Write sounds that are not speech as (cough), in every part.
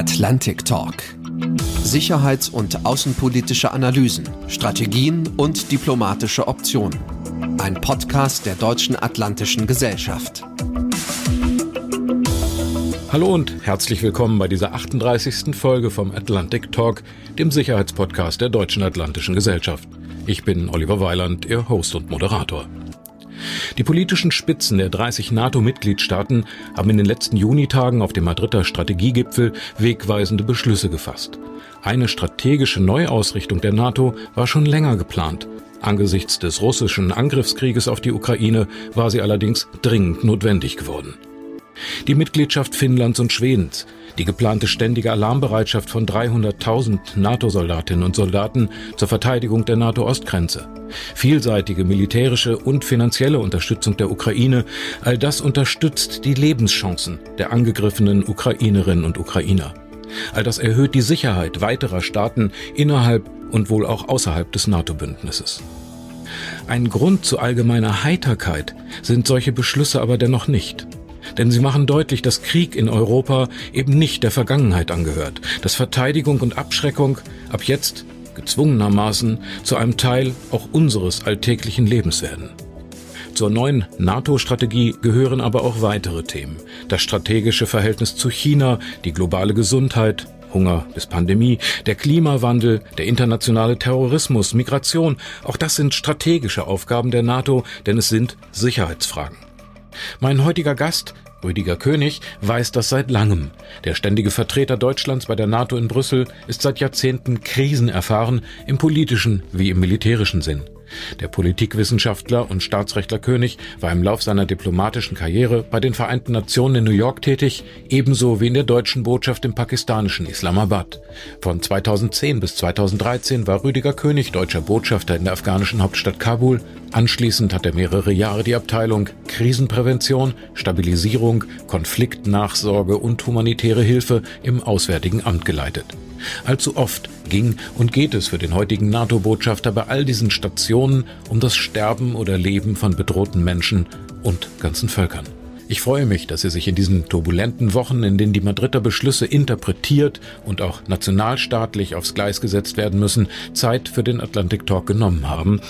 Atlantic Talk. Sicherheits- und außenpolitische Analysen, Strategien und diplomatische Optionen. Ein Podcast der Deutschen Atlantischen Gesellschaft. Hallo und herzlich willkommen bei dieser 38. Folge vom Atlantic Talk, dem Sicherheitspodcast der Deutschen Atlantischen Gesellschaft. Ich bin Oliver Weiland, Ihr Host und Moderator. Die politischen Spitzen der 30 NATO-Mitgliedstaaten haben in den letzten Junitagen auf dem Madrider Strategiegipfel wegweisende Beschlüsse gefasst. Eine strategische Neuausrichtung der NATO war schon länger geplant. Angesichts des russischen Angriffskrieges auf die Ukraine war sie allerdings dringend notwendig geworden. Die Mitgliedschaft Finnlands und Schwedens, die geplante ständige Alarmbereitschaft von 300.000 NATO-Soldatinnen und Soldaten zur Verteidigung der NATO-Ostgrenze, vielseitige militärische und finanzielle Unterstützung der Ukraine, all das unterstützt die Lebenschancen der angegriffenen Ukrainerinnen und Ukrainer. All das erhöht die Sicherheit weiterer Staaten innerhalb und wohl auch außerhalb des NATO-Bündnisses. Ein Grund zu allgemeiner Heiterkeit sind solche Beschlüsse aber dennoch nicht denn sie machen deutlich, dass Krieg in Europa eben nicht der Vergangenheit angehört, dass Verteidigung und Abschreckung ab jetzt gezwungenermaßen zu einem Teil auch unseres alltäglichen Lebens werden. Zur neuen NATO-Strategie gehören aber auch weitere Themen. Das strategische Verhältnis zu China, die globale Gesundheit, Hunger bis Pandemie, der Klimawandel, der internationale Terrorismus, Migration, auch das sind strategische Aufgaben der NATO, denn es sind Sicherheitsfragen. Mein heutiger Gast, Rüdiger König, weiß das seit langem. Der ständige Vertreter Deutschlands bei der NATO in Brüssel ist seit Jahrzehnten krisenerfahren im politischen wie im militärischen Sinn. Der Politikwissenschaftler und Staatsrechtler König war im Lauf seiner diplomatischen Karriere bei den Vereinten Nationen in New York tätig, ebenso wie in der deutschen Botschaft im pakistanischen Islamabad. Von 2010 bis 2013 war Rüdiger König deutscher Botschafter in der afghanischen Hauptstadt Kabul. Anschließend hat er mehrere Jahre die Abteilung Krisenprävention, Stabilisierung, Konfliktnachsorge und humanitäre Hilfe im Auswärtigen Amt geleitet. Allzu oft ging und geht es für den heutigen NATO-Botschafter bei all diesen Stationen um das Sterben oder Leben von bedrohten Menschen und ganzen Völkern. Ich freue mich, dass Sie sich in diesen turbulenten Wochen, in denen die Madrider Beschlüsse interpretiert und auch nationalstaatlich aufs Gleis gesetzt werden müssen, Zeit für den Atlantic Talk genommen haben.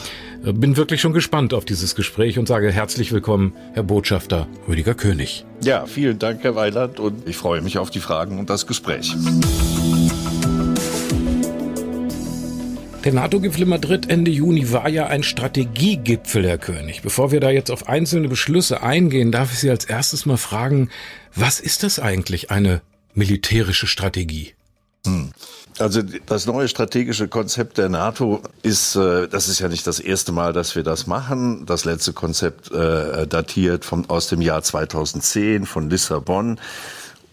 Bin wirklich schon gespannt auf dieses Gespräch und sage herzlich willkommen, Herr Botschafter Rüdiger König. Ja, vielen Dank, Herr Weiland, und ich freue mich auf die Fragen und das Gespräch. Der NATO-Gipfel in Madrid Ende Juni war ja ein Strategiegipfel, Herr König. Bevor wir da jetzt auf einzelne Beschlüsse eingehen, darf ich Sie als erstes mal fragen, was ist das eigentlich, eine militärische Strategie? Hm. Also das neue strategische Konzept der NATO ist, äh, das ist ja nicht das erste Mal, dass wir das machen. Das letzte Konzept äh, datiert vom, aus dem Jahr 2010 von Lissabon.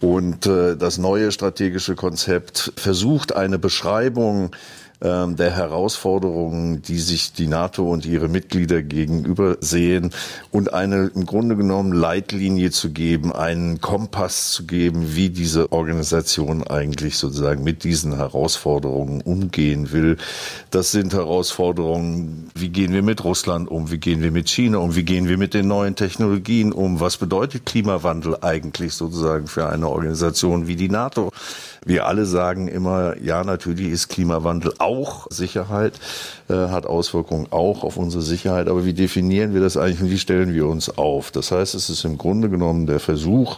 Und äh, das neue strategische Konzept versucht eine Beschreibung ähm, der Herausforderungen, die sich die NATO und ihre Mitglieder gegenüber sehen und eine im Grunde genommen Leitlinie zu geben, einen Kompass zu geben, wie diese Organisation eigentlich sozusagen mit diesen Herausforderungen umgehen will. Das sind Herausforderungen, wie gehen wir mit Russland um, wie gehen wir mit China um, wie gehen wir mit den neuen Technologien um, was bedeutet Klimawandel eigentlich sozusagen für eine Organisation wie die NATO. Wir alle sagen immer, ja, natürlich ist Klimawandel auch Sicherheit, äh, hat Auswirkungen auch auf unsere Sicherheit. Aber wie definieren wir das eigentlich und wie stellen wir uns auf? Das heißt, es ist im Grunde genommen der Versuch,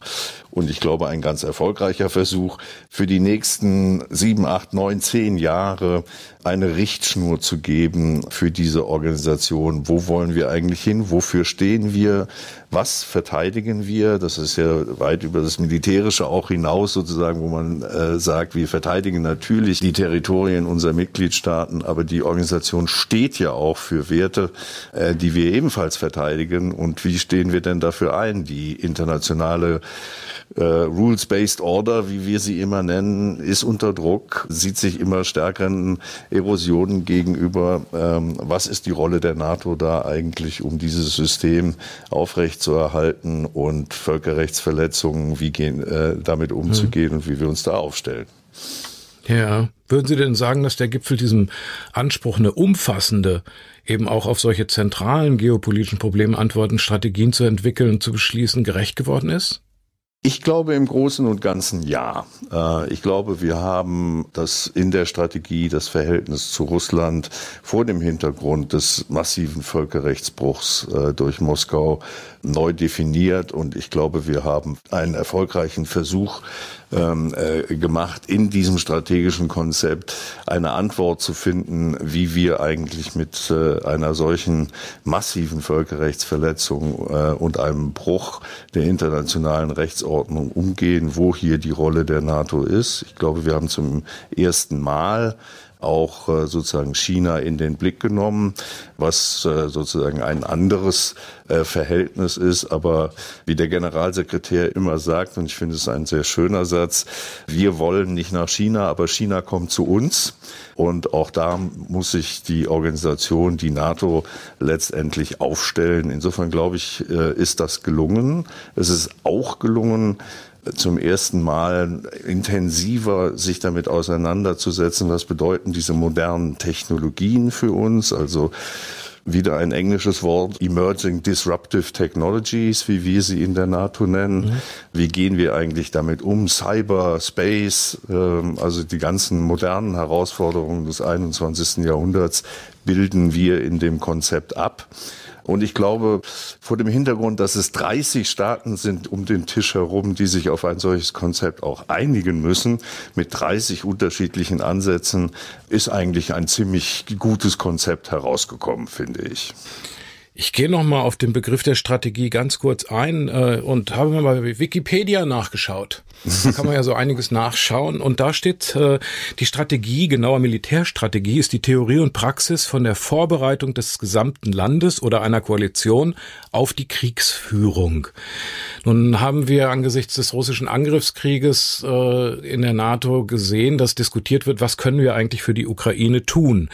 und ich glaube ein ganz erfolgreicher Versuch, für die nächsten sieben, acht, neun, zehn Jahre eine Richtschnur zu geben für diese Organisation. Wo wollen wir eigentlich hin? Wofür stehen wir? Was verteidigen wir? Das ist ja weit über das Militärische auch hinaus sozusagen, wo man äh, sagt, wir verteidigen natürlich die Territorien unserer Mitgliedstaaten, aber die Organisation steht ja auch für Werte, äh, die wir ebenfalls verteidigen. Und wie stehen wir denn dafür ein? Die internationale äh, Rules-Based Order, wie wir sie immer nennen, ist unter Druck, sieht sich immer stärkeren Erosionen gegenüber. Ähm, was ist die Rolle der NATO da eigentlich, um dieses System aufrechtzuerhalten und Völkerrechtsverletzungen, wie gehen, äh, damit umzugehen hm. und wie wir uns da aufstellen? Ja. Würden Sie denn sagen, dass der Gipfel diesem Anspruch, eine umfassende, eben auch auf solche zentralen geopolitischen Probleme antworten, Strategien zu entwickeln und zu beschließen, gerecht geworden ist? Ich glaube im Großen und Ganzen ja. Äh, ich glaube, wir haben das in der Strategie, das Verhältnis zu Russland vor dem Hintergrund des massiven Völkerrechtsbruchs äh, durch Moskau neu definiert. Und ich glaube, wir haben einen erfolgreichen Versuch ähm, äh, gemacht, in diesem strategischen Konzept eine Antwort zu finden, wie wir eigentlich mit äh, einer solchen massiven Völkerrechtsverletzung äh, und einem Bruch der internationalen Rechtsordnung umgehen, wo hier die Rolle der NATO ist. Ich glaube, wir haben zum ersten Mal auch äh, sozusagen China in den Blick genommen, was äh, sozusagen ein anderes äh, Verhältnis ist. Aber wie der Generalsekretär immer sagt, und ich finde es ein sehr schöner Satz, wir wollen nicht nach China, aber China kommt zu uns. Und auch da muss sich die Organisation, die NATO, letztendlich aufstellen. Insofern glaube ich, ist das gelungen. Es ist auch gelungen, zum ersten Mal intensiver sich damit auseinanderzusetzen, was bedeuten diese modernen Technologien für uns, also wieder ein englisches Wort, Emerging Disruptive Technologies, wie wir sie in der NATO nennen. Mhm. Wie gehen wir eigentlich damit um? Cyber, Space, ähm, also die ganzen modernen Herausforderungen des 21. Jahrhunderts bilden wir in dem Konzept ab. Und ich glaube, vor dem Hintergrund, dass es 30 Staaten sind um den Tisch herum, die sich auf ein solches Konzept auch einigen müssen, mit 30 unterschiedlichen Ansätzen, ist eigentlich ein ziemlich gutes Konzept herausgekommen, finde ich. Ich gehe noch mal auf den Begriff der Strategie ganz kurz ein äh, und habe mir mal Wikipedia nachgeschaut. Da kann man ja so einiges nachschauen und da steht äh, die Strategie, genauer Militärstrategie, ist die Theorie und Praxis von der Vorbereitung des gesamten Landes oder einer Koalition auf die Kriegsführung. Nun haben wir angesichts des russischen Angriffskrieges äh, in der NATO gesehen, dass diskutiert wird, was können wir eigentlich für die Ukraine tun.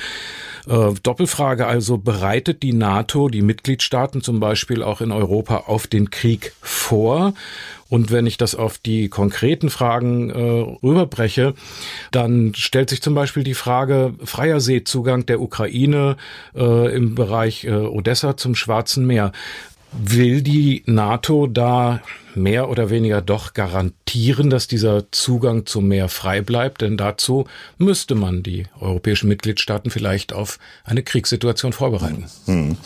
Äh, Doppelfrage also, bereitet die NATO, die Mitgliedstaaten zum Beispiel auch in Europa auf den Krieg vor? Und wenn ich das auf die konkreten Fragen äh, rüberbreche, dann stellt sich zum Beispiel die Frage freier Seezugang der Ukraine äh, im Bereich äh, Odessa zum Schwarzen Meer. Will die NATO da mehr oder weniger doch garantieren, dass dieser Zugang zum Meer frei bleibt? Denn dazu müsste man die europäischen Mitgliedstaaten vielleicht auf eine Kriegssituation vorbereiten. Hm.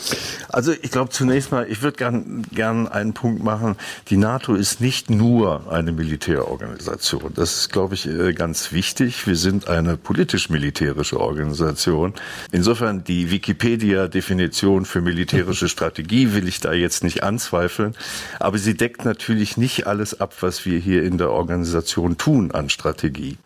Also ich glaube zunächst mal, ich würde gern, gern einen Punkt machen. Die NATO ist nicht nur eine Militärorganisation. Das ist, glaube ich, äh, ganz wichtig. Wir sind eine politisch-militärische Organisation. Insofern die Wikipedia-Definition für militärische Strategie will ich da jetzt jetzt nicht anzweifeln. Aber sie deckt natürlich nicht alles ab, was wir hier in der Organisation tun an Strategie.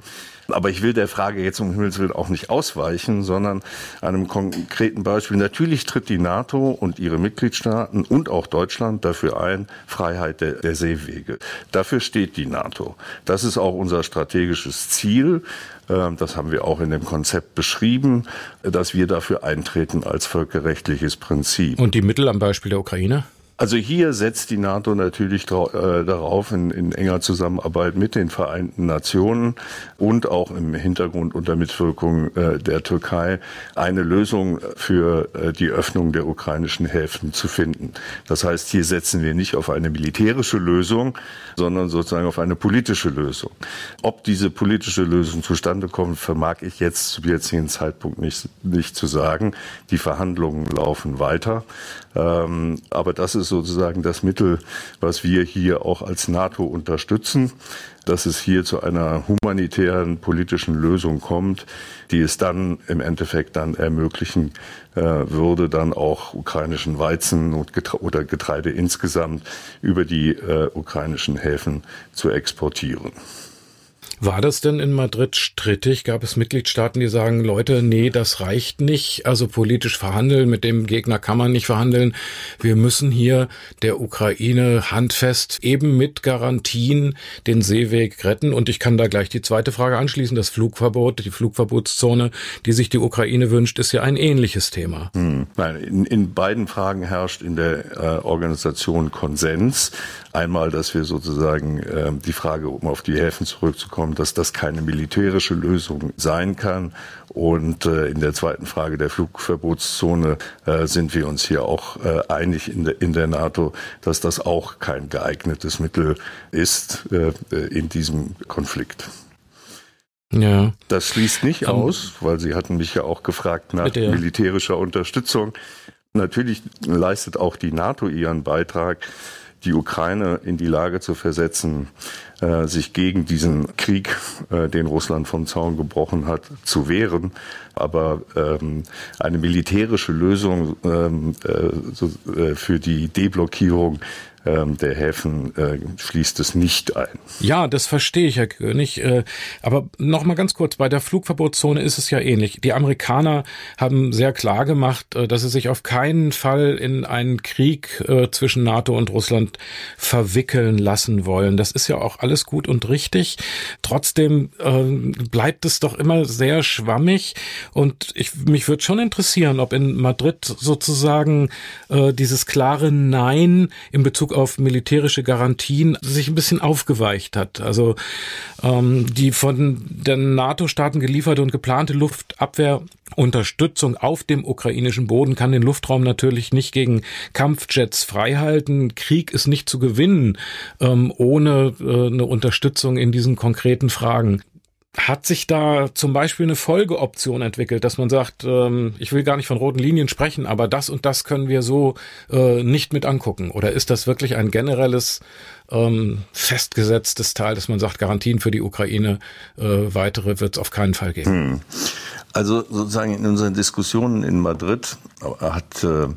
Aber ich will der Frage jetzt um Himmels Willen auch nicht ausweichen, sondern einem konkreten Beispiel. Natürlich tritt die NATO und ihre Mitgliedstaaten und auch Deutschland dafür ein, Freiheit der, der Seewege. Dafür steht die NATO. Das ist auch unser strategisches Ziel. Ähm, das haben wir auch in dem Konzept beschrieben, dass wir dafür eintreten als völkerrechtliches Prinzip. Und die Mittel am Beispiel der Ukraine? Also hier setzt die NATO natürlich äh, darauf, in, in, enger Zusammenarbeit mit den Vereinten Nationen und auch im Hintergrund unter Mitwirkung äh, der Türkei eine Lösung für äh, die Öffnung der ukrainischen Häfen zu finden. Das heißt, hier setzen wir nicht auf eine militärische Lösung, sondern sozusagen auf eine politische Lösung. Ob diese politische Lösung zustande kommt, vermag ich jetzt zu jetzigen Zeitpunkt nicht, nicht zu sagen. Die Verhandlungen laufen weiter. Ähm, aber das ist sozusagen das Mittel, was wir hier auch als NATO unterstützen, dass es hier zu einer humanitären politischen Lösung kommt, die es dann im Endeffekt dann ermöglichen äh, würde, dann auch ukrainischen Weizen und Getre oder Getreide insgesamt über die äh, ukrainischen Häfen zu exportieren. War das denn in Madrid strittig? Gab es Mitgliedstaaten, die sagen, Leute, nee, das reicht nicht. Also politisch verhandeln, mit dem Gegner kann man nicht verhandeln. Wir müssen hier der Ukraine handfest eben mit Garantien den Seeweg retten. Und ich kann da gleich die zweite Frage anschließen. Das Flugverbot, die Flugverbotszone, die sich die Ukraine wünscht, ist ja ein ähnliches Thema. Hm. Nein, in, in beiden Fragen herrscht in der äh, Organisation Konsens. Einmal, dass wir sozusagen äh, die Frage, um auf die Häfen zurückzukommen, Luftraum, dass das keine militärische Lösung sein kann. Und äh, in der zweiten Frage der Flugverbotszone äh, sind wir uns hier auch äh, einig in der, in der NATO, dass das auch kein geeignetes Mittel ist äh, in diesem Konflikt. Ja. Das schließt nicht um, aus, weil Sie hatten mich ja auch gefragt nach bitte, ja. militärischer Unterstützung. Natürlich leistet auch die NATO ihren Beitrag, die Ukraine in die Lage zu versetzen, äh, sich gegen diesen Krieg, äh, den Russland vom Zaun gebrochen hat, zu wehren. Aber ähm, eine militärische Lösung ähm, äh, für die Deblockierung ähm, der Häfen äh, schließt es nicht ein. Ja, das verstehe ich, Herr König. Äh, aber noch mal ganz kurz, bei der Flugverbotszone ist es ja ähnlich. Die Amerikaner haben sehr klar gemacht, äh, dass sie sich auf keinen Fall in einen Krieg zwischen NATO und Russland verwickeln lassen wollen. Das ist ja auch alles gut und richtig. Trotzdem bleibt es doch immer sehr schwammig und ich, mich würde schon interessieren, ob in Madrid sozusagen dieses klare Nein in Bezug auf militärische Garantien sich ein bisschen aufgeweicht hat. Also ähm, die von den NATO-Staaten gelieferte und geplante Luftabwehrunterstützung auf dem ukrainischen Boden kann den Luftraum natürlich nicht gegen Kampfjets freihalten. Krieg ist nicht zu gewinnen ähm, ohne äh, eine Unterstützung in diesen konkreten Fragen. Hat sich da zum Beispiel eine Folgeoption entwickelt, dass man sagt, ähm, ich will gar nicht von roten Linien sprechen, aber das und das können wir so äh, nicht mit angucken? Oder ist das wirklich ein generelles, ähm, festgesetztes Teil, dass man sagt, Garantien für die Ukraine, äh, weitere wird es auf keinen Fall geben? Hm. Also sozusagen in unseren Diskussionen in Madrid hat äh,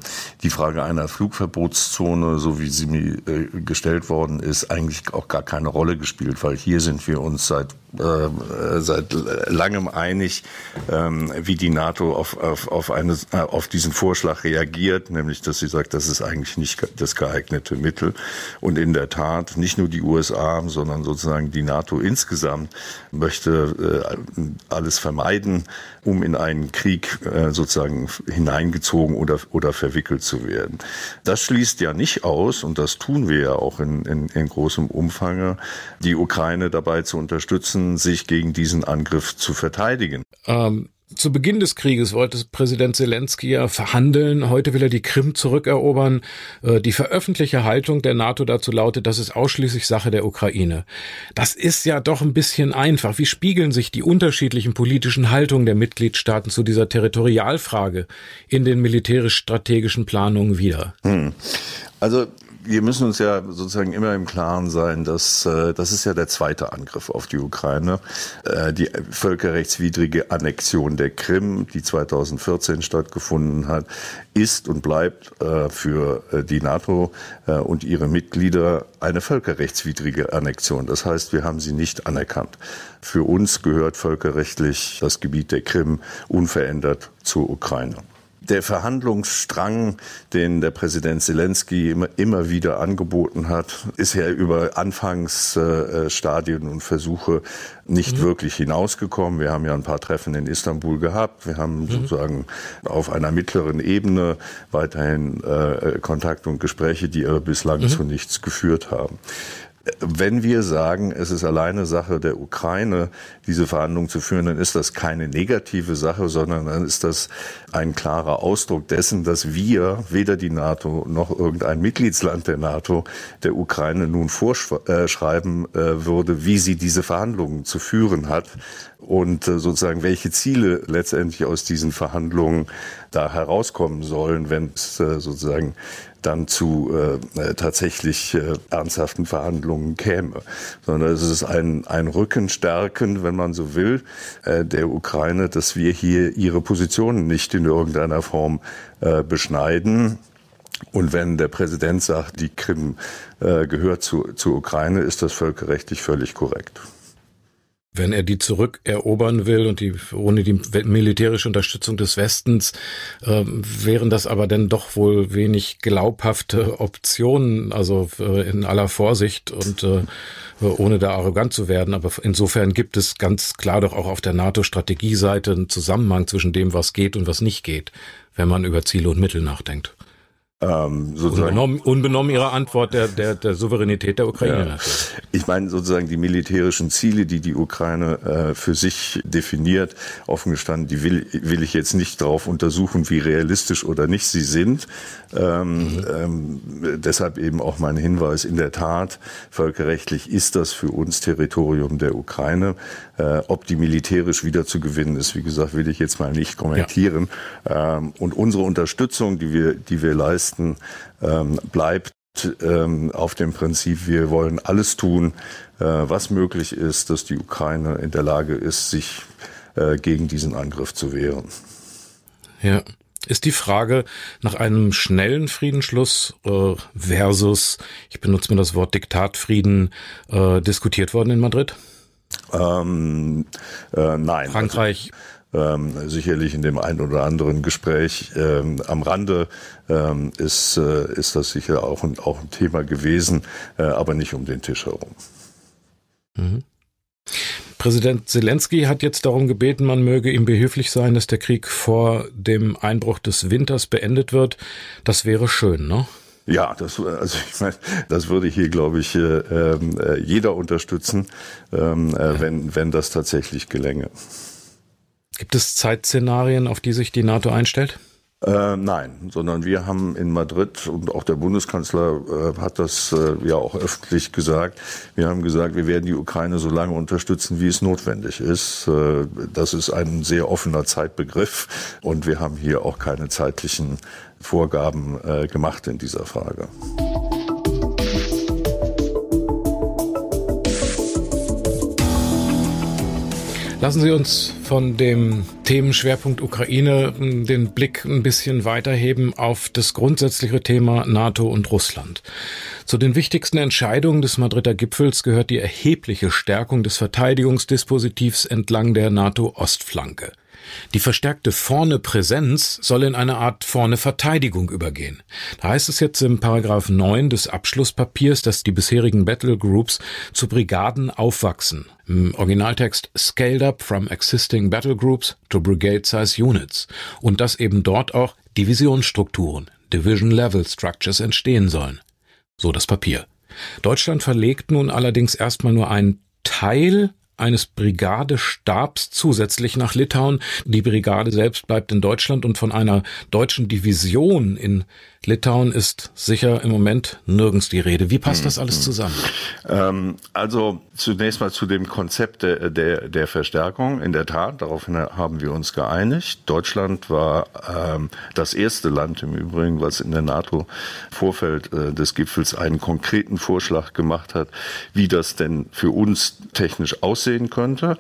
die Frage einer Flugverbotszone, so wie sie mir äh, gestellt worden ist, eigentlich auch gar keine Rolle gespielt, weil hier sind wir uns seit äh, seit langem einig, ähm, wie die NATO auf, auf, auf, eine, äh, auf diesen Vorschlag reagiert, nämlich dass sie sagt, das ist eigentlich nicht das geeignete Mittel. Und in der Tat, nicht nur die USA, sondern sozusagen die NATO insgesamt möchte äh, alles vermeiden, um in einen Krieg sozusagen hineingezogen oder, oder verwickelt zu werden. Das schließt ja nicht aus, und das tun wir ja auch in, in, in großem Umfang, die Ukraine dabei zu unterstützen, sich gegen diesen Angriff zu verteidigen. Ähm zu Beginn des Krieges wollte Präsident Zelensky ja verhandeln. Heute will er die Krim zurückerobern. Äh, die veröffentlichte Haltung der NATO dazu lautet, das ist ausschließlich Sache der Ukraine. Das ist ja doch ein bisschen einfach. Wie spiegeln sich die unterschiedlichen politischen Haltungen der Mitgliedstaaten zu dieser Territorialfrage in den militärisch-strategischen Planungen wieder? Hm. Also wir müssen uns ja sozusagen immer im Klaren sein, dass äh, das ist ja der zweite Angriff auf die Ukraine. Äh, die völkerrechtswidrige Annexion der Krim, die 2014 stattgefunden hat, ist und bleibt äh, für äh, die NATO äh, und ihre Mitglieder eine völkerrechtswidrige Annexion. Das heißt, wir haben sie nicht anerkannt. Für uns gehört völkerrechtlich das Gebiet der Krim unverändert zur Ukraine der Verhandlungsstrang, den der Präsident Zelensky immer, immer wieder angeboten hat, ist ja über Anfangsstadien und Versuche nicht mhm. wirklich hinausgekommen. Wir haben ja ein paar Treffen in Istanbul gehabt. Wir haben mhm. sozusagen auf einer mittleren Ebene weiterhin äh, Kontakt und Gespräche, die aber bislang mhm. zu nichts geführt haben wenn wir sagen, es ist alleine Sache der Ukraine, diese Verhandlungen zu führen, dann ist das keine negative Sache, sondern dann ist das ein klarer Ausdruck dessen, dass wir, weder die NATO noch irgendein Mitgliedsland der NATO, der Ukraine nun vorschreiben äh, würde, wie sie diese Verhandlungen zu führen hat und äh, sozusagen welche Ziele letztendlich aus diesen Verhandlungen da herauskommen sollen, wenn es äh, sozusagen dann zu äh, äh, tatsächlich äh, ernsthaften Verhandlungen käme, sondern es ist ein, ein Rückenstärken, wenn man so will, äh, der Ukraine, dass wir hier ihre Positionen nicht in irgendeiner Form äh, beschneiden. Und wenn der Präsident sagt, die Krim äh, gehört zu, zur Ukraine, ist das völkerrechtlich völlig korrekt wenn er die zurückerobern will und die ohne die militärische Unterstützung des Westens äh, wären das aber dann doch wohl wenig glaubhafte Optionen, also äh, in aller Vorsicht und äh, ohne da arrogant zu werden. Aber insofern gibt es ganz klar doch auch auf der NATO-Strategieseite einen Zusammenhang zwischen dem, was geht und was nicht geht, wenn man über Ziele und Mittel nachdenkt. Ähm, unbenommen, unbenommen ihrer Antwort der, der, der Souveränität der Ukraine. Ja. Ich meine sozusagen die militärischen Ziele, die die Ukraine äh, für sich definiert, offen gestanden, die will, will ich jetzt nicht darauf untersuchen, wie realistisch oder nicht sie sind. Ähm, mhm. ähm, deshalb eben auch mein Hinweis, in der Tat, völkerrechtlich ist das für uns Territorium der Ukraine. Äh, ob die militärisch wieder zu gewinnen ist, wie gesagt, will ich jetzt mal nicht kommentieren. Ja. Ähm, und unsere Unterstützung, die wir, die wir leisten, ähm, bleibt ähm, auf dem Prinzip, wir wollen alles tun, äh, was möglich ist, dass die Ukraine in der Lage ist, sich äh, gegen diesen Angriff zu wehren. Ja. Ist die Frage nach einem schnellen Friedensschluss äh, versus, ich benutze mir das Wort Diktatfrieden, äh, diskutiert worden in Madrid? Ähm, äh, nein. Frankreich. Also, ähm, sicherlich in dem einen oder anderen Gespräch ähm, am Rande ähm, ist, äh, ist das sicher auch ein, auch ein Thema gewesen, äh, aber nicht um den Tisch herum. Mhm. Präsident Zelensky hat jetzt darum gebeten, man möge ihm behilflich sein, dass der Krieg vor dem Einbruch des Winters beendet wird. Das wäre schön, ne? Ja, das, also ich meine, das würde hier, glaube ich, äh, äh, jeder unterstützen, ähm, äh, wenn, wenn das tatsächlich gelänge. Gibt es Zeitszenarien, auf die sich die NATO einstellt? Äh, nein, sondern wir haben in Madrid und auch der Bundeskanzler äh, hat das äh, ja auch öffentlich gesagt. Wir haben gesagt, wir werden die Ukraine so lange unterstützen, wie es notwendig ist. Äh, das ist ein sehr offener Zeitbegriff und wir haben hier auch keine zeitlichen Vorgaben äh, gemacht in dieser Frage. Lassen Sie uns von dem Themenschwerpunkt Ukraine den Blick ein bisschen weiterheben auf das grundsätzliche Thema NATO und Russland. Zu den wichtigsten Entscheidungen des Madrider Gipfels gehört die erhebliche Stärkung des Verteidigungsdispositivs entlang der NATO-Ostflanke. Die verstärkte vorne Präsenz soll in eine Art vorne Verteidigung übergehen. Da heißt es jetzt im Paragraph 9 des Abschlusspapiers, dass die bisherigen Battle Groups zu Brigaden aufwachsen. Im Originaltext scaled up from existing battle groups to brigade size units und dass eben dort auch Divisionsstrukturen, Division Level Structures entstehen sollen. So das Papier. Deutschland verlegt nun allerdings erstmal nur einen Teil eines Brigadestabs zusätzlich nach Litauen. Die Brigade selbst bleibt in Deutschland und von einer deutschen Division in Litauen ist sicher im Moment nirgends die Rede. Wie passt das alles hm, hm. zusammen? Ähm, also zunächst mal zu dem Konzept der, der, der Verstärkung. In der Tat, daraufhin haben wir uns geeinigt. Deutschland war ähm, das erste Land im Übrigen, was in der NATO Vorfeld äh, des Gipfels einen konkreten Vorschlag gemacht hat, wie das denn für uns technisch aussehen könnte.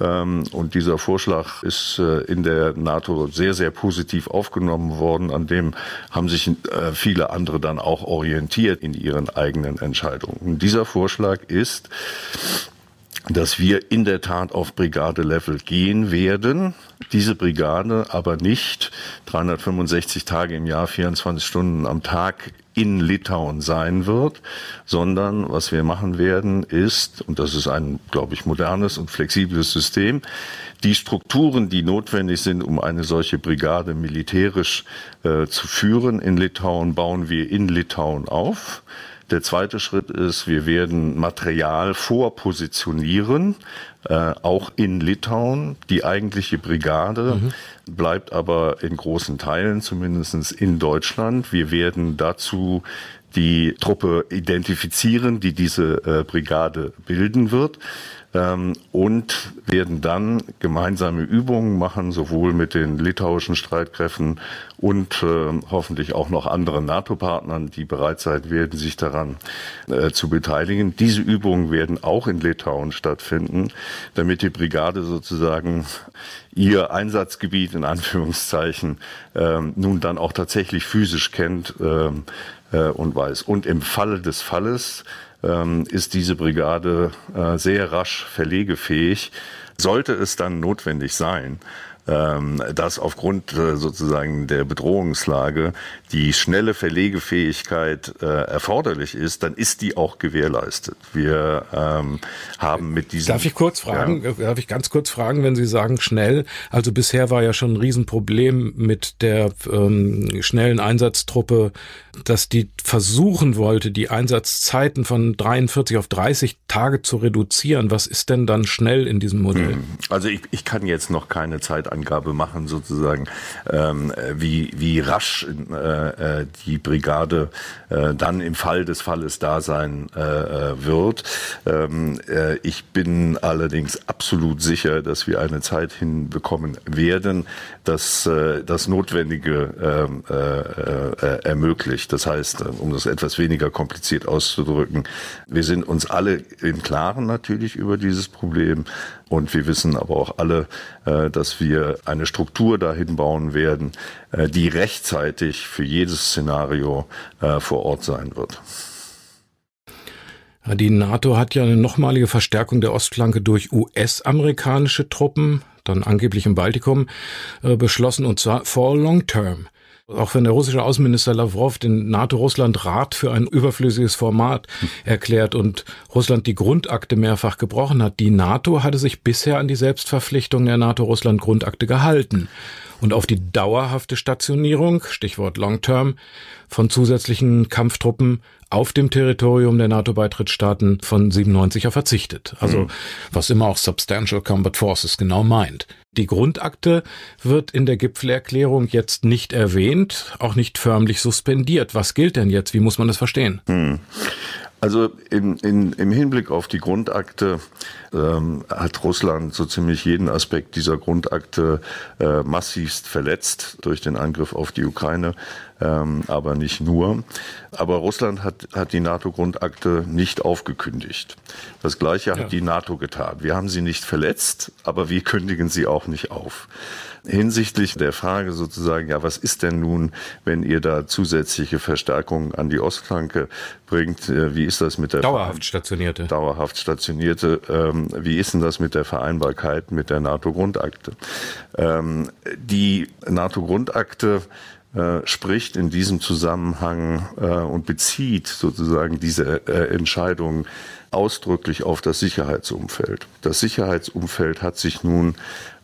Ähm, und dieser Vorschlag ist äh, in der NATO sehr, sehr positiv aufgenommen worden. An dem haben sich äh, viele andere dann auch orientiert in ihren eigenen Entscheidungen. Dieser Vorschlag ist, dass wir in der Tat auf Brigade-Level gehen werden. Diese Brigade aber nicht 365 Tage im Jahr, 24 Stunden am Tag in Litauen sein wird, sondern was wir machen werden ist, und das ist ein, glaube ich, modernes und flexibles System, die Strukturen, die notwendig sind, um eine solche Brigade militärisch äh, zu führen in Litauen, bauen wir in Litauen auf. Der zweite Schritt ist, wir werden Material vorpositionieren, äh, auch in Litauen. Die eigentliche Brigade mhm. bleibt aber in großen Teilen zumindest in Deutschland. Wir werden dazu die Truppe identifizieren, die diese äh, Brigade bilden wird ähm, und werden dann gemeinsame Übungen machen, sowohl mit den litauischen Streitkräften und äh, hoffentlich auch noch anderen NATO-Partnern, die bereit sein werden, sich daran äh, zu beteiligen. Diese Übungen werden auch in Litauen stattfinden, damit die Brigade sozusagen ihr Einsatzgebiet in Anführungszeichen äh, nun dann auch tatsächlich physisch kennt ähm, äh, und weiß. Und im Falle des Falles ähm, ist diese Brigade äh, sehr rasch verlegefähig. Sollte es dann notwendig sein, ähm, dass aufgrund äh, sozusagen der Bedrohungslage die schnelle Verlegefähigkeit äh, erforderlich ist, dann ist die auch gewährleistet. Wir ähm, haben mit diesem. Darf ich kurz fragen? Ja. Darf ich ganz kurz fragen, wenn Sie sagen schnell? Also bisher war ja schon ein Riesenproblem mit der ähm, schnellen Einsatztruppe, dass die versuchen wollte, die Einsatzzeiten von 43 auf 30 Tage zu reduzieren. Was ist denn dann schnell in diesem Modell? Hm. Also ich, ich kann jetzt noch keine Zeitangabe machen, sozusagen, ähm, wie, wie rasch äh, äh, die Brigade äh, dann im Fall des Falles da sein äh, äh wird. Ähm, äh, ich bin allerdings absolut sicher, dass wir eine Zeit hinbekommen werden, dass äh, das Notwendige ähm, äh, äh, ermöglicht. Das heißt, um das etwas weniger kompliziert auszudrücken, wir sind uns alle im Klaren natürlich über dieses Problem und wir wissen aber auch alle, äh, dass wir eine Struktur dahin bauen werden, äh, die rechtzeitig für jedes Szenario äh, vor Ort sein wird. Die NATO hat ja eine nochmalige Verstärkung der Ostflanke durch US-amerikanische Truppen, dann angeblich im Baltikum, beschlossen und zwar for long term. Auch wenn der russische Außenminister Lavrov den NATO-Russland-Rat für ein überflüssiges Format erklärt und Russland die Grundakte mehrfach gebrochen hat, die NATO hatte sich bisher an die Selbstverpflichtung der NATO-Russland-Grundakte gehalten und auf die dauerhafte Stationierung, Stichwort Long Term, von zusätzlichen Kampftruppen auf dem Territorium der NATO-Beitrittsstaaten von 97er verzichtet. Also mhm. was immer auch Substantial Combat Forces genau meint. Die Grundakte wird in der Gipfelerklärung jetzt nicht erwähnt, auch nicht förmlich suspendiert. Was gilt denn jetzt? Wie muss man das verstehen? Mhm. Also in, in, im Hinblick auf die Grundakte ähm, hat Russland so ziemlich jeden Aspekt dieser Grundakte äh, massivst verletzt durch den Angriff auf die Ukraine, ähm, aber nicht nur. Aber Russland hat, hat die NATO-Grundakte nicht aufgekündigt. Das Gleiche ja. hat die NATO getan. Wir haben sie nicht verletzt, aber wir kündigen sie auch nicht auf hinsichtlich der Frage sozusagen, ja, was ist denn nun, wenn ihr da zusätzliche Verstärkungen an die Ostflanke bringt? Äh, wie ist das mit der dauerhaft stationierte? Dauerhaft stationierte. Ähm, wie ist denn das mit der Vereinbarkeit mit der NATO-Grundakte? Ähm, die NATO-Grundakte äh, spricht in diesem Zusammenhang äh, und bezieht sozusagen diese äh, Entscheidung ausdrücklich auf das Sicherheitsumfeld. Das Sicherheitsumfeld hat sich nun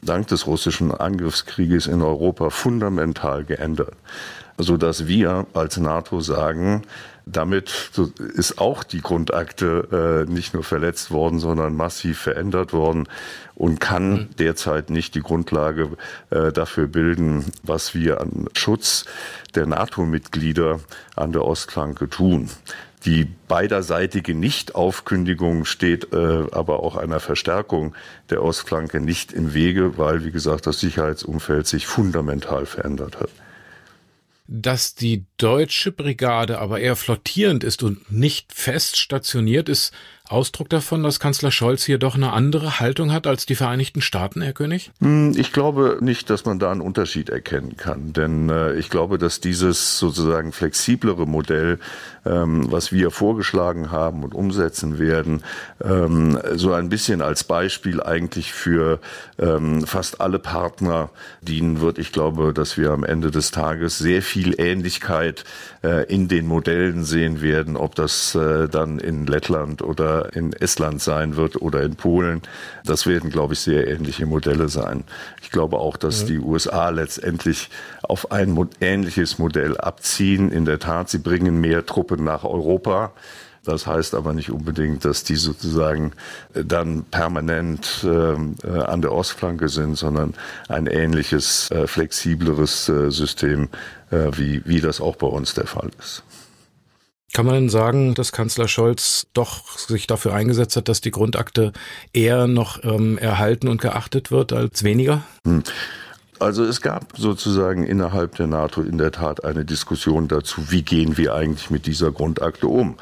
dank des russischen Angriffskrieges in Europa fundamental geändert, so dass wir als NATO sagen, damit ist auch die Grundakte äh, nicht nur verletzt worden, sondern massiv verändert worden und kann mhm. derzeit nicht die Grundlage äh, dafür bilden, was wir an Schutz der NATO-Mitglieder an der Ostflanke tun. Die beiderseitige Nichtaufkündigung steht äh, aber auch einer Verstärkung der Ostflanke nicht im Wege, weil, wie gesagt, das Sicherheitsumfeld sich fundamental verändert hat. Dass die deutsche Brigade aber eher flottierend ist und nicht fest stationiert ist, Ausdruck davon, dass Kanzler Scholz hier doch eine andere Haltung hat als die Vereinigten Staaten, Herr König? Hm, ich glaube nicht, dass man da einen Unterschied erkennen kann. Denn äh, ich glaube, dass dieses sozusagen flexiblere Modell, ähm, was wir vorgeschlagen haben und umsetzen werden, ähm, so ein bisschen als Beispiel eigentlich für ähm, fast alle Partner dienen wird. Ich glaube, dass wir am Ende des Tages sehr viel Ähnlichkeit äh, in den Modellen sehen werden, ob das äh, dann in Lettland oder in Estland sein wird oder in Polen. Das werden, glaube ich, sehr ähnliche Modelle sein. Ich glaube auch, dass ja. die USA letztendlich auf ein ähnliches Modell abziehen. In der Tat, sie bringen mehr Truppen nach Europa. Das heißt aber nicht unbedingt, dass die sozusagen äh, dann permanent ähm, äh, an der Ostflanke sind, sondern ein ähnliches, äh, flexibleres äh, System, äh, wie, wie das auch bei uns der Fall ist. Kann man denn sagen, dass Kanzler Scholz doch sich dafür eingesetzt hat, dass die Grundakte eher noch ähm, erhalten und geachtet wird als weniger? Hm. Also es gab sozusagen innerhalb der NATO in der Tat eine Diskussion dazu, wie gehen wir eigentlich mit dieser Grundakte um.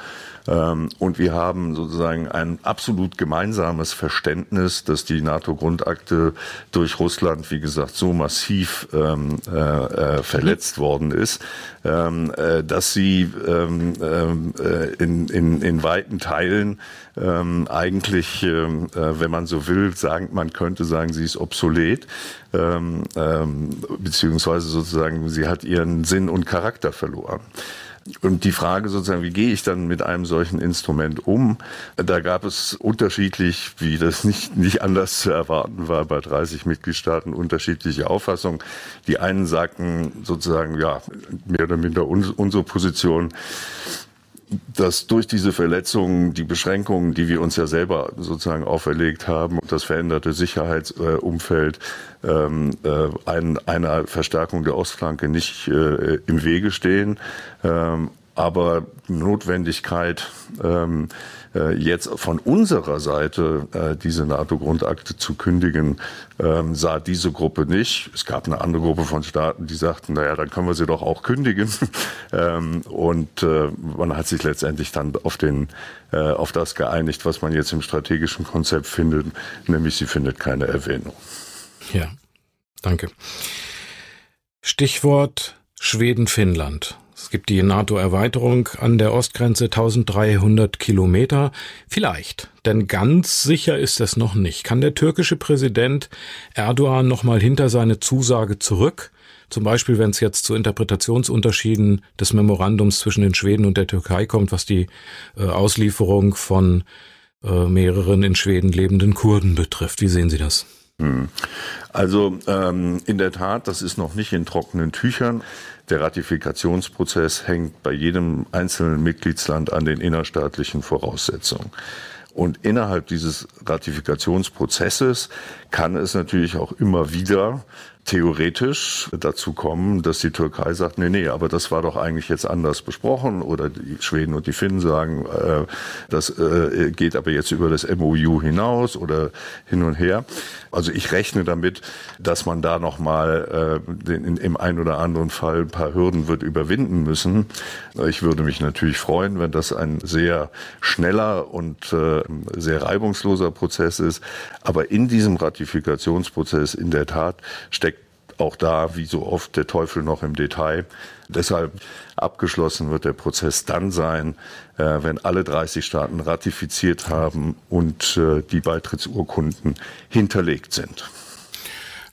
Ähm, und wir haben sozusagen ein absolut gemeinsames Verständnis, dass die NATO-Grundakte durch Russland, wie gesagt, so massiv ähm, äh, äh, verletzt worden ist, ähm, äh, dass sie ähm, äh, in, in, in weiten Teilen ähm, eigentlich, ähm, äh, wenn man so will, sagen, man könnte sagen, sie ist obsolet, ähm, ähm, beziehungsweise sozusagen, sie hat ihren Sinn und Charakter verloren. Und die Frage sozusagen, wie gehe ich dann mit einem solchen Instrument um? Da gab es unterschiedlich, wie das nicht, nicht anders zu erwarten war, bei 30 Mitgliedstaaten unterschiedliche Auffassungen. Die einen sagten sozusagen, ja, mehr oder minder unsere Position, dass durch diese Verletzungen die Beschränkungen, die wir uns ja selber sozusagen auferlegt haben und das veränderte Sicherheitsumfeld ähm, äh, ein, einer Verstärkung der Ostflanke nicht äh, im Wege stehen. Ähm, aber Notwendigkeit, ähm, äh, jetzt von unserer Seite äh, diese NATO-Grundakte zu kündigen, ähm, sah diese Gruppe nicht. Es gab eine andere Gruppe von Staaten, die sagten, naja, dann können wir sie doch auch kündigen. (laughs) ähm, und äh, man hat sich letztendlich dann auf, den, äh, auf das geeinigt, was man jetzt im strategischen Konzept findet, nämlich sie findet keine Erwähnung. Ja, danke. Stichwort Schweden-Finnland. Es gibt die NATO-Erweiterung an der Ostgrenze 1300 Kilometer. Vielleicht, denn ganz sicher ist es noch nicht. Kann der türkische Präsident Erdogan nochmal hinter seine Zusage zurück? Zum Beispiel, wenn es jetzt zu Interpretationsunterschieden des Memorandums zwischen den Schweden und der Türkei kommt, was die äh, Auslieferung von äh, mehreren in Schweden lebenden Kurden betrifft. Wie sehen Sie das? Hm. Also ähm, in der Tat, das ist noch nicht in trockenen Tüchern. Der Ratifikationsprozess hängt bei jedem einzelnen Mitgliedsland an den innerstaatlichen Voraussetzungen. Und innerhalb dieses Ratifikationsprozesses kann es natürlich auch immer wieder theoretisch dazu kommen, dass die Türkei sagt, nee, nee, aber das war doch eigentlich jetzt anders besprochen oder die Schweden und die Finnen sagen, äh, das äh, geht aber jetzt über das MOU hinaus oder hin und her. Also ich rechne damit, dass man da nochmal äh, in, im einen oder anderen Fall ein paar Hürden wird überwinden müssen. Ich würde mich natürlich freuen, wenn das ein sehr schneller und äh, sehr reibungsloser Prozess ist. Aber in diesem Ratifikationsprozess in der Tat steckt auch da, wie so oft, der Teufel noch im Detail. Deshalb abgeschlossen wird der Prozess dann sein, äh, wenn alle 30 Staaten ratifiziert haben und äh, die Beitrittsurkunden hinterlegt sind.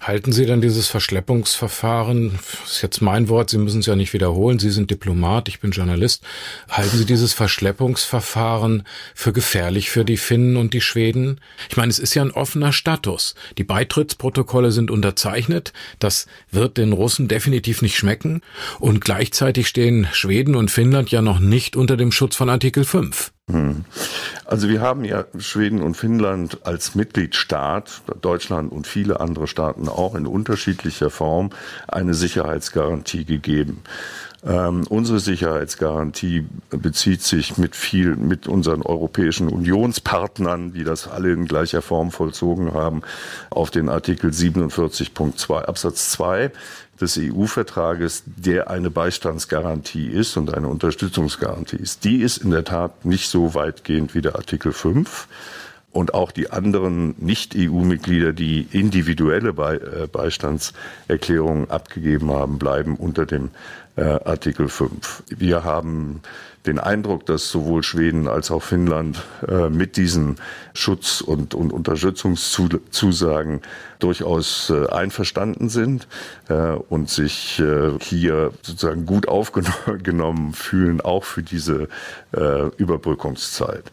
Halten Sie dann dieses Verschleppungsverfahren, ist jetzt mein Wort, Sie müssen es ja nicht wiederholen, Sie sind Diplomat, ich bin Journalist, halten Sie dieses Verschleppungsverfahren für gefährlich für die Finnen und die Schweden? Ich meine, es ist ja ein offener Status. Die Beitrittsprotokolle sind unterzeichnet, das wird den Russen definitiv nicht schmecken und gleichzeitig stehen Schweden und Finnland ja noch nicht unter dem Schutz von Artikel 5. Hm. Also wir haben ja Schweden und Finnland als Mitgliedstaat, Deutschland und viele andere Staaten auch in unterschiedlicher Form eine Sicherheitsgarantie gegeben. Ähm, unsere Sicherheitsgarantie bezieht sich mit viel, mit unseren europäischen Unionspartnern, die das alle in gleicher Form vollzogen haben, auf den Artikel 47.2 Absatz 2 des EU-Vertrages, der eine Beistandsgarantie ist und eine Unterstützungsgarantie ist. Die ist in der Tat nicht so weitgehend wie der Artikel 5. Und auch die anderen Nicht-EU-Mitglieder, die individuelle äh, Beistandserklärungen abgegeben haben, bleiben unter dem äh, Artikel 5. Wir haben den Eindruck, dass sowohl Schweden als auch Finnland äh, mit diesen Schutz- und, und Unterstützungszusagen durchaus einverstanden sind und sich hier sozusagen gut (laughs) aufgenommen fühlen, auch für diese Überbrückungszeit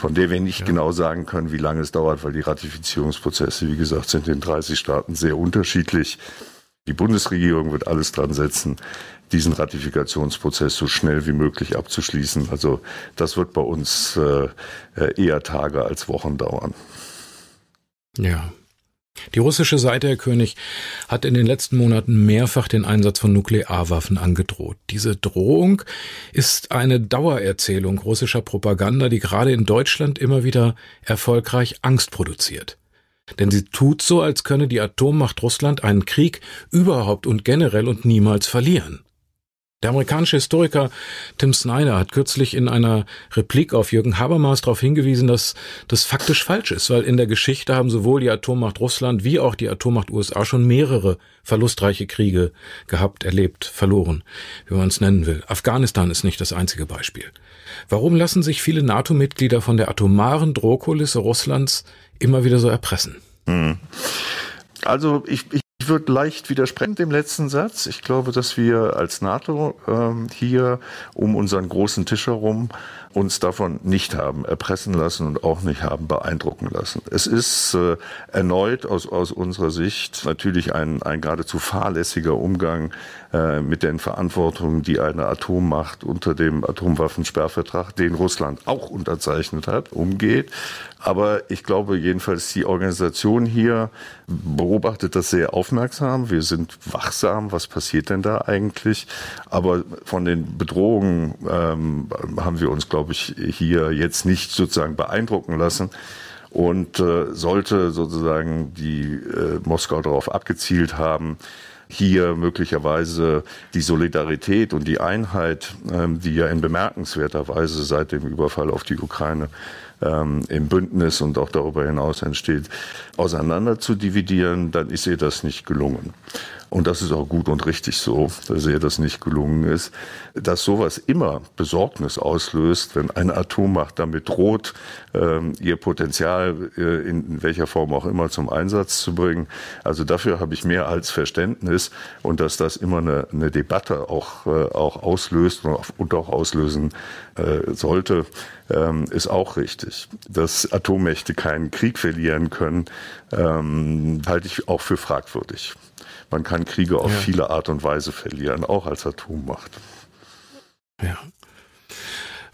von der wir nicht ja. genau sagen können, wie lange es dauert, weil die Ratifizierungsprozesse, wie gesagt, sind in 30 Staaten sehr unterschiedlich. Die Bundesregierung wird alles dran setzen, diesen Ratifikationsprozess so schnell wie möglich abzuschließen. Also das wird bei uns äh, eher Tage als Wochen dauern. Ja. Die russische Seite, Herr König, hat in den letzten Monaten mehrfach den Einsatz von Nuklearwaffen angedroht. Diese Drohung ist eine Dauererzählung russischer Propaganda, die gerade in Deutschland immer wieder erfolgreich Angst produziert. Denn sie tut so, als könne die Atommacht Russland einen Krieg überhaupt und generell und niemals verlieren. Der amerikanische Historiker Tim Snyder hat kürzlich in einer Replik auf Jürgen Habermas darauf hingewiesen, dass das faktisch falsch ist, weil in der Geschichte haben sowohl die Atommacht Russland wie auch die Atommacht USA schon mehrere verlustreiche Kriege gehabt, erlebt, verloren, wie man es nennen will. Afghanistan ist nicht das einzige Beispiel. Warum lassen sich viele NATO-Mitglieder von der atomaren Drohkulisse Russlands immer wieder so erpressen? Hm. Also ich, ich würde leicht widersprechen dem letzten Satz. Ich glaube, dass wir als NATO ähm, hier um unseren großen Tisch herum uns davon nicht haben erpressen lassen und auch nicht haben beeindrucken lassen. Es ist äh, erneut aus, aus unserer Sicht natürlich ein, ein geradezu fahrlässiger Umgang äh, mit den Verantwortungen, die eine Atommacht unter dem Atomwaffensperrvertrag, den Russland auch unterzeichnet hat, umgeht. Aber ich glaube jedenfalls, die Organisation hier beobachtet das sehr aufmerksam. Wir sind wachsam. Was passiert denn da eigentlich? Aber von den Bedrohungen ähm, haben wir uns, glaube ich, hier jetzt nicht sozusagen beeindrucken lassen. Und äh, sollte sozusagen die äh, Moskau darauf abgezielt haben, hier möglicherweise die Solidarität und die Einheit, ähm, die ja in bemerkenswerter Weise seit dem Überfall auf die Ukraine ähm, im Bündnis und auch darüber hinaus entsteht, auseinander zu dividieren, dann ist ihr das nicht gelungen. Und das ist auch gut und richtig so, dass ihr das nicht gelungen ist. Dass sowas immer Besorgnis auslöst, wenn eine Atommacht damit droht, ähm, ihr Potenzial äh, in welcher Form auch immer zum Einsatz zu bringen. Also dafür habe ich mehr als Verständnis und dass das immer eine, eine Debatte auch, äh, auch auslöst und auch auslösen äh, sollte, ähm, ist auch richtig. Dass Atommächte keinen Krieg verlieren können, ähm, halte ich auch für fragwürdig. Man kann Kriege auf ja. viele Art und Weise verlieren, auch als Atommacht. Ja.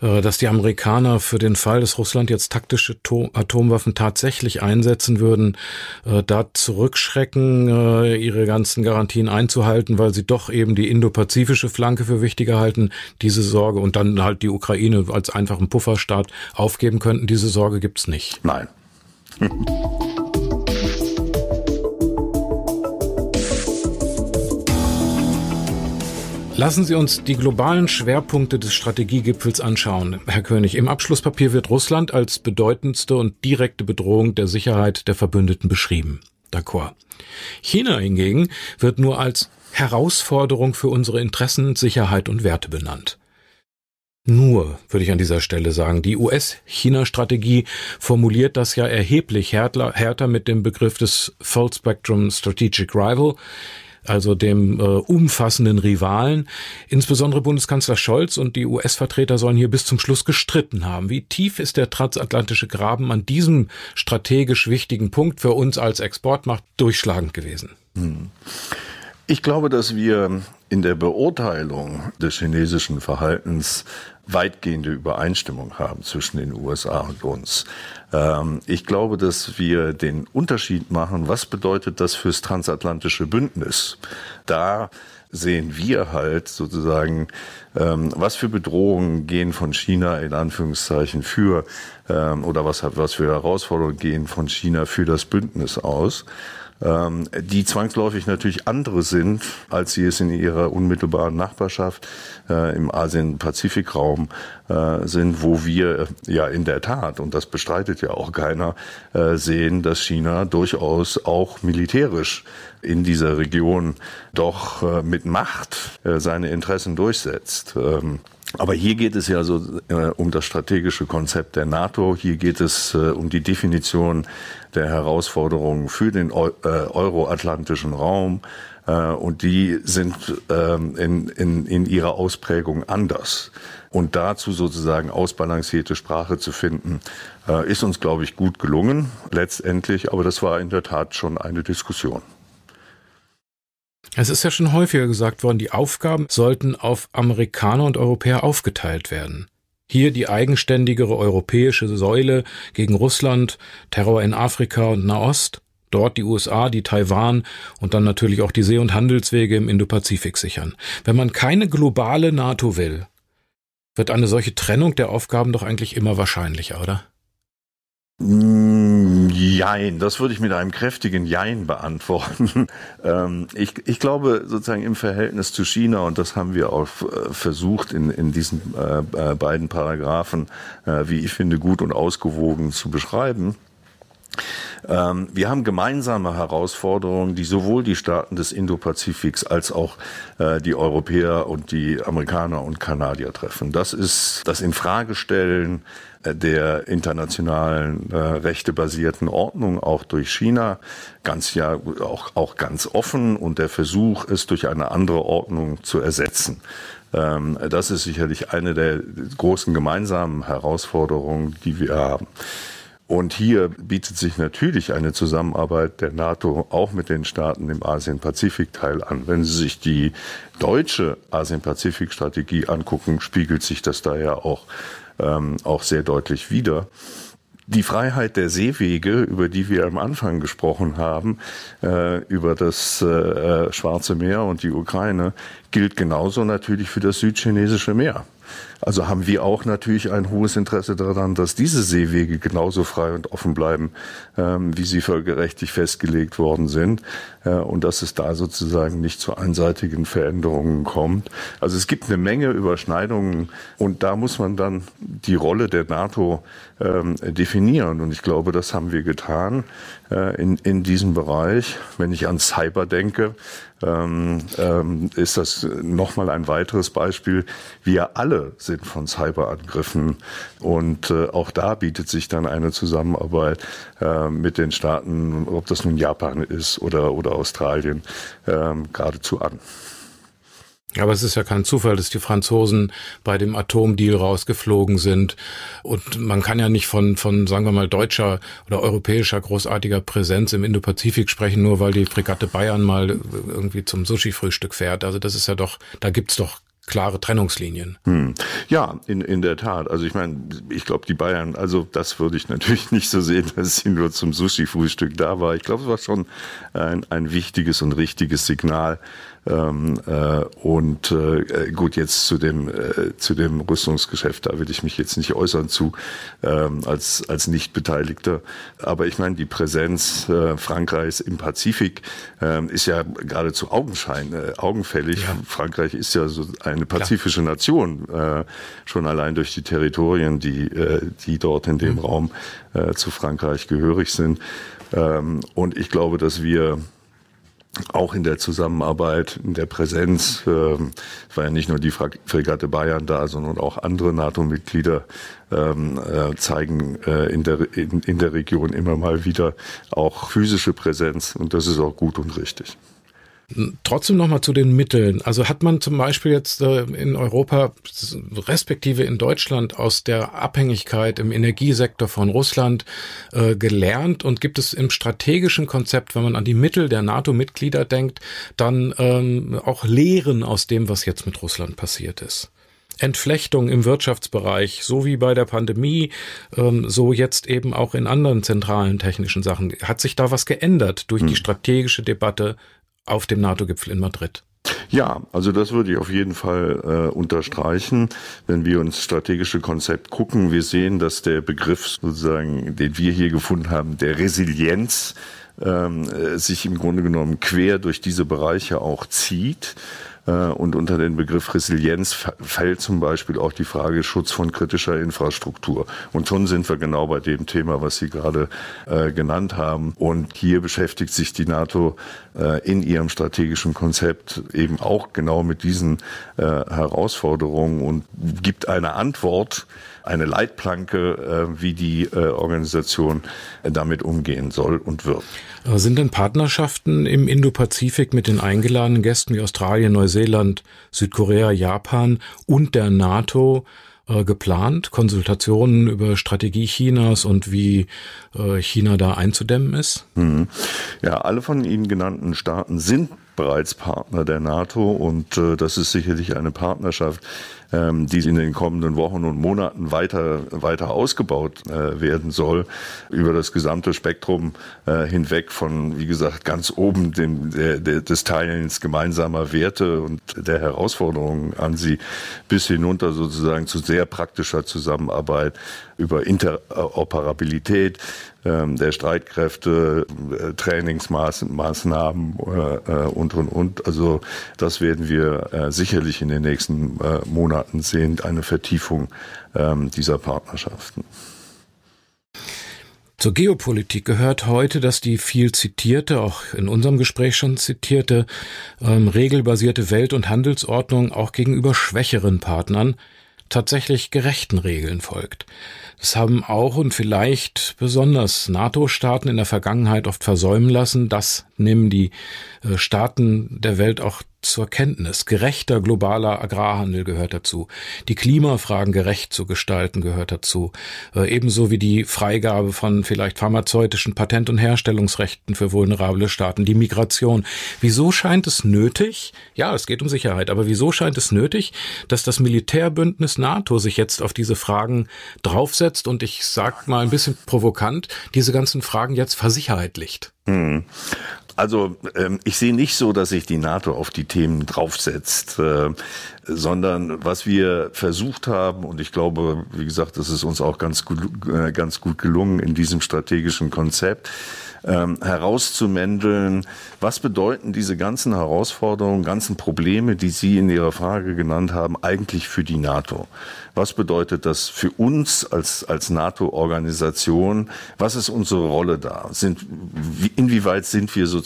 Äh, dass die Amerikaner für den Fall, dass Russland jetzt taktische Atomwaffen tatsächlich einsetzen würden, äh, da zurückschrecken, äh, ihre ganzen Garantien einzuhalten, weil sie doch eben die indopazifische Flanke für wichtiger halten, diese Sorge und dann halt die Ukraine als einfachen Pufferstaat aufgeben könnten, diese Sorge gibt's nicht. Nein. (laughs) Lassen Sie uns die globalen Schwerpunkte des Strategiegipfels anschauen. Herr König, im Abschlusspapier wird Russland als bedeutendste und direkte Bedrohung der Sicherheit der Verbündeten beschrieben. D'accord. China hingegen wird nur als Herausforderung für unsere Interessen, Sicherheit und Werte benannt. Nur, würde ich an dieser Stelle sagen, die US-China-Strategie formuliert das ja erheblich härter, mit dem Begriff des Full Spectrum Strategic Rival also dem äh, umfassenden Rivalen. Insbesondere Bundeskanzler Scholz und die US-Vertreter sollen hier bis zum Schluss gestritten haben. Wie tief ist der transatlantische Graben an diesem strategisch wichtigen Punkt für uns als Exportmacht durchschlagend gewesen? Hm. Ich glaube, dass wir in der Beurteilung des chinesischen Verhaltens weitgehende Übereinstimmung haben zwischen den USA und uns. Ähm, ich glaube, dass wir den Unterschied machen, was bedeutet das fürs transatlantische Bündnis? Da sehen wir halt sozusagen, ähm, was für Bedrohungen gehen von China in Anführungszeichen für ähm, oder was, was für Herausforderungen gehen von China für das Bündnis aus ähm, die zwangsläufig natürlich andere sind, als sie es in ihrer unmittelbaren Nachbarschaft äh, im Asien-Pazifik-Raum äh, sind, wo wir äh, ja in der Tat, und das bestreitet ja auch keiner, äh, sehen, dass China durchaus auch militärisch in dieser Region doch äh, mit Macht äh, seine Interessen durchsetzt. Ähm, aber hier geht es ja so äh, um das strategische Konzept der NATO. Hier geht es äh, um die Definition der Herausforderungen für den äh, euroatlantischen Raum. Äh, und die sind ähm, in, in, in ihrer Ausprägung anders. Und dazu sozusagen ausbalancierte Sprache zu finden, äh, ist uns, glaube ich, gut gelungen letztendlich. Aber das war in der Tat schon eine Diskussion. Es ist ja schon häufiger gesagt worden, die Aufgaben sollten auf Amerikaner und Europäer aufgeteilt werden. Hier die eigenständigere europäische Säule gegen Russland, Terror in Afrika und Nahost, dort die USA, die Taiwan und dann natürlich auch die See- und Handelswege im Indopazifik sichern. Wenn man keine globale NATO will, wird eine solche Trennung der Aufgaben doch eigentlich immer wahrscheinlicher, oder? Mm, jein, das würde ich mit einem kräftigen Jein beantworten. (laughs) Ähm, ich, ich glaube sozusagen im Verhältnis zu China, und das haben wir auch äh, versucht in, in diesen äh, äh, beiden Paragraphen, wie ich finde, gut und ausgewogen zu beschreiben, ähm, wir haben gemeinsame Herausforderungen, die sowohl die Staaten des Indo-Pazifiks als auch die Europäer und die Amerikaner und Kanadier treffen. Das ist das Infragestellen der internationalen äh, rechtebasierten Ordnung auch durch China ganz ja auch auch ganz offen und der Versuch es durch eine andere Ordnung zu ersetzen. Ähm, das ist sicherlich eine der großen gemeinsamen Herausforderungen, die wir haben. Und hier bietet sich natürlich eine Zusammenarbeit der NATO auch mit den Staaten im Asien-Pazifik-Teil an. Wenn Sie sich die deutsche Asien-Pazifik-Strategie angucken, spiegelt sich das da ja auch, ähm, auch sehr deutlich wider. Die Freiheit der Seewege, über die wir am Anfang gesprochen haben, äh, über das äh, Schwarze Meer und die Ukraine, gilt genauso natürlich für das südchinesische Meer. Also haben wir auch natürlich ein hohes Interesse daran, dass diese Seewege genauso frei und offen bleiben, ähm, wie sie völkerrechtlich festgelegt worden sind äh, und dass es da sozusagen nicht zu einseitigen Veränderungen kommt. Also es gibt eine Menge Überschneidungen und da muss man dann die Rolle der NATO ähm, definieren und ich glaube, das haben wir getan äh, in, in diesem Bereich. Wenn ich an Cyber denke, ähm, ähm, ist das nochmal ein weiteres Beispiel. Wir alle sind von Cyberangriffen und äh, auch da bietet sich dann eine Zusammenarbeit äh, mit den Staaten, ob das nun Japan ist oder, oder Australien, äh, geradezu an. Aber es ist ja kein Zufall, dass die Franzosen bei dem Atomdeal rausgeflogen sind. Und man kann ja nicht von, von, sagen wir mal, deutscher oder europäischer großartiger Präsenz im Indopazifik sprechen, nur weil die Fregatte Bayern mal irgendwie zum Sushi-Frühstück fährt. Also das ist ja doch, da gibt's doch klare Trennungslinien. Hm. Ja, in, in der Tat. Also ich meine, ich glaube, die Bayern, also das würde ich natürlich (laughs) nicht so sehen, dass sie nur zum Sushi-Frühstück da war. Ich glaube, es war schon ein, ein wichtiges und richtiges Signal ähm, äh, und äh, gut, jetzt zu dem äh, zu dem Rüstungsgeschäft, da will ich mich jetzt nicht äußern zu ähm, als als nicht Beteiligter. Aber ich meine, die Präsenz äh, Frankreichs im Pazifik äh, ist ja geradezu Augenschein, äh, augenfällig. Ja. Frankreich ist ja so eine pazifische Klar. Nation, äh, schon allein durch die Territorien, die äh, die dort in dem mhm. Raum äh, zu Frankreich gehörig sind. Ähm, und ich glaube, dass wir auch in der Zusammenarbeit, in der Präsenz, äh, war ja nicht nur die Fregatte Bayern da, sondern auch andere NATO-Mitglieder ähm, äh, zeigen äh, in, der, in, in der Region immer mal wieder auch physische Präsenz und das ist auch gut und richtig. Trotzdem nochmal zu den Mitteln. Also hat man zum Beispiel jetzt äh, in Europa, respektive in Deutschland, aus der Abhängigkeit im Energiesektor von Russland äh, gelernt und gibt es im strategischen Konzept, wenn man an die Mittel der NATO-Mitglieder denkt, dann ähm, auch Lehren aus dem, was jetzt mit Russland passiert ist? Entflechtung im Wirtschaftsbereich, so wie bei der Pandemie, ähm, so jetzt eben auch in anderen zentralen technischen Sachen. Hat sich da was geändert durch hm. die strategische Debatte auf dem NATO-Gipfel in Madrid. Ja, also das würde ich auf jeden Fall äh, unterstreichen. Wenn wir uns strategische Konzept gucken, wir sehen, dass der Begriff sozusagen, den wir hier gefunden haben, der Resilienz, ähm, äh, sich im Grunde genommen quer durch diese Bereiche auch zieht. Äh, und unter den Begriff Resilienz fällt zum Beispiel auch die Frage Schutz von kritischer Infrastruktur. Und schon sind wir genau bei dem Thema, was Sie gerade äh, genannt haben. Und hier beschäftigt sich die NATO äh, in ihrem strategischen Konzept eben auch genau mit diesen Herausforderungen und gibt eine Antwort, eine Leitplanke, wie die Organisation damit umgehen soll und wird. Sind denn Partnerschaften im Indo-Pazifik mit den eingeladenen Gästen wie Australien, Neuseeland, Südkorea, Japan und der NATO äh, geplant? Konsultationen über Strategie Chinas und wie äh, China da einzudämmen ist? Mhm. Ja, alle von Ihnen genannten Staaten sind bereits Partner der NATO und äh, das ist sicherlich eine Partnerschaft, ähm, die in den kommenden Wochen und Monaten weiter, weiter ausgebaut äh, werden soll, über das gesamte Spektrum äh, hinweg von, wie gesagt, ganz oben dem, der, der, des Teilens gemeinsamer Werte und der Herausforderungen an sie bis hinunter sozusagen zu sehr praktischer Zusammenarbeit über Interoperabilität ähm, der Streitkräfte, äh, Trainingsmaßnahmen äh, äh, und, und, und. Also das werden wir sicherlich in den nächsten Monaten sehen, eine Vertiefung ähm, dieser Partnerschaften. Zur Geopolitik gehört heute, dass die viel zitierte, auch in unserem Gespräch schon zitierte, ähm, regelbasierte Welt- und Handelsordnung auch gegenüber schwächeren Partnern tatsächlich gerechten Regeln folgt. Das haben auch und vielleicht besonders NATO-Staaten in der Vergangenheit oft versäumen lassen. Das nehmen die äh, Staaten der Welt auch zur Kenntnis. Gerechter globaler Agrarhandel gehört dazu. Die Klimafragen gerecht zu gestalten gehört dazu. Äh, ebenso wie die Freigabe von vielleicht pharmazeutischen Patent- und Herstellungsrechten für vulnerable Staaten. Die Migration. Wieso scheint es nötig? Ja, es geht um Sicherheit. Aber wieso scheint es nötig, dass das Militärbündnis NATO sich jetzt auf diese Fragen draufsetzt und ich sag mal ein bisschen provokant, diese ganzen Fragen jetzt versicherheitlicht? Hm. Also ähm, ich sehe nicht so, dass sich die NATO auf die Themen draufsetzt, äh, sondern was wir versucht haben, und ich glaube, wie gesagt, das ist uns auch ganz gut, äh, ganz gut gelungen in diesem strategischen Konzept, ähm, herauszumändeln, was bedeuten diese ganzen Herausforderungen, ganzen Probleme, die Sie in Ihrer Frage genannt haben, eigentlich für die NATO? Was bedeutet das für uns als, als NATO-Organisation? Was ist unsere Rolle da? Sind, wie, inwieweit sind wir sozusagen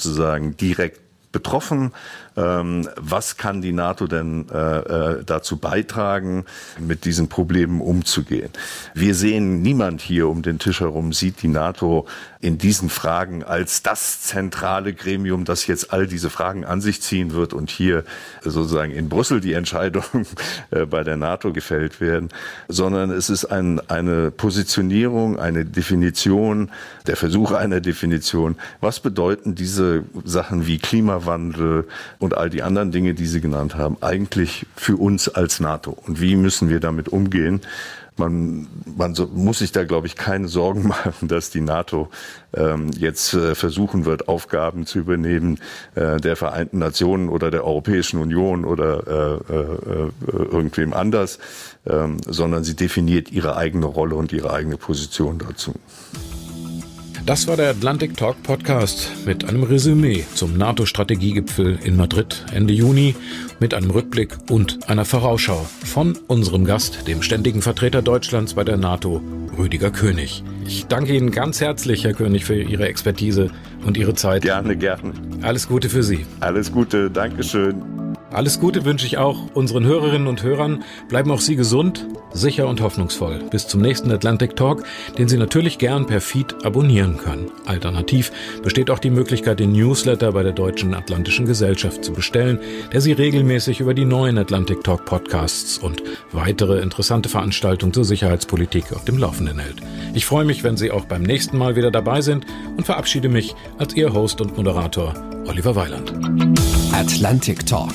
direkt betroffen? Ähm, was kann die NATO denn äh, äh, dazu beitragen, mit diesen Problemen umzugehen? Wir sehen, niemand hier um den Tisch herum sieht die NATO in diesen Fragen als das zentrale Gremium, das jetzt all diese Fragen an sich ziehen wird und hier sozusagen in Brüssel die Entscheidung (laughs) äh, bei der NATO gefällt werden, sondern es ist ein, eine Positionierung, eine Definition, der Versuch einer Definition. Was bedeuten diese Sachen wie Klimawandel und all die anderen Dinge, die Sie genannt haben, eigentlich für uns als NATO? Und wie müssen wir damit umgehen? man, man so, muss sich da, glaube ich, keine Sorgen (laughs) machen, dass die NATO ähm, jetzt äh, versuchen wird, Aufgaben zu übernehmen äh, der Vereinten Nationen oder der Europäischen Union oder äh, äh, äh irgendwem anders, ähm, sondern sie definiert ihre eigene Rolle und ihre eigene Position dazu. Das war der Atlantic Talk Podcast mit einem Resümee zum NATO-Strategiegipfel in Madrid Ende Juni, mit einem Rückblick und einer Vorausschau von unserem Gast, dem ständigen Vertreter Deutschlands bei der NATO, Rüdiger König. Ich danke Ihnen ganz herzlich, Herr König, für Ihre Expertise und Ihre Zeit. Gerne, gerne. Alles Gute für Sie. Alles Gute, Dankeschön. Alles Gute wünsche ich auch unseren Hörerinnen und Hörern. Bleiben auch Sie gesund, sicher und hoffnungsvoll. Bis zum nächsten Atlantic Talk, den Sie natürlich gern per Feed abonnieren können. Alternativ besteht auch die Möglichkeit, den Newsletter bei der Deutschen Atlantischen Gesellschaft zu bestellen, der Sie regelmäßig über die neuen Atlantic Talk Podcasts und weitere interessante Veranstaltungen zur Sicherheitspolitik auf dem Laufenden hält. Ich freue mich, wenn Sie auch beim nächsten Mal wieder dabei sind und verabschiede mich als Ihr Host und Moderator Oliver Weiland. Atlantic Talk